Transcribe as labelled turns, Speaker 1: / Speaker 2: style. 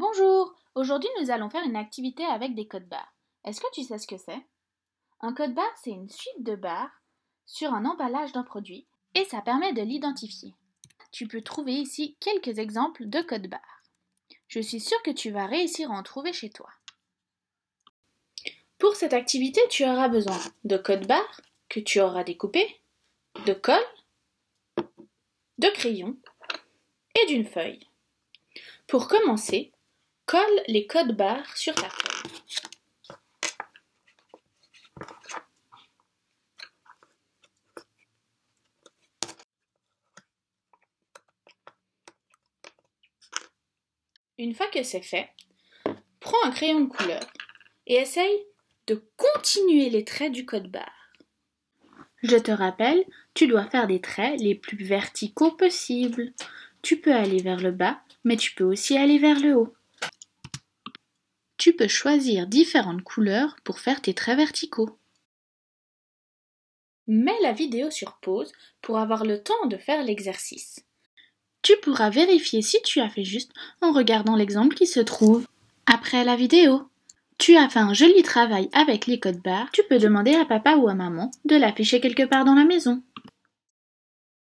Speaker 1: Bonjour, aujourd'hui nous allons faire une activité avec des codes barres. Est-ce que tu sais ce que c'est? Un code barre, c'est une suite de barres sur un emballage d'un produit et ça permet de l'identifier. Tu peux trouver ici quelques exemples de codes barres. Je suis sûre que tu vas réussir à en trouver chez toi. Pour cette activité, tu auras besoin de codes barres que tu auras découpés, de colle, de crayons et d'une feuille. Pour commencer, colle les codes barres sur ta feuille. Une fois que c'est fait, prends un crayon de couleur et essaye de continuer les traits du code barre. Je te rappelle, tu dois faire des traits les plus verticaux possibles. Tu peux aller vers le bas, mais tu peux aussi aller vers le haut. Tu peux choisir différentes couleurs pour faire tes traits verticaux. Mets la vidéo sur pause pour avoir le temps de faire l'exercice. Tu pourras vérifier si tu as fait juste en regardant l'exemple qui se trouve après la vidéo. Tu as fait un joli travail avec les codes barres, tu peux demander à papa ou à maman de l'afficher quelque part dans la maison.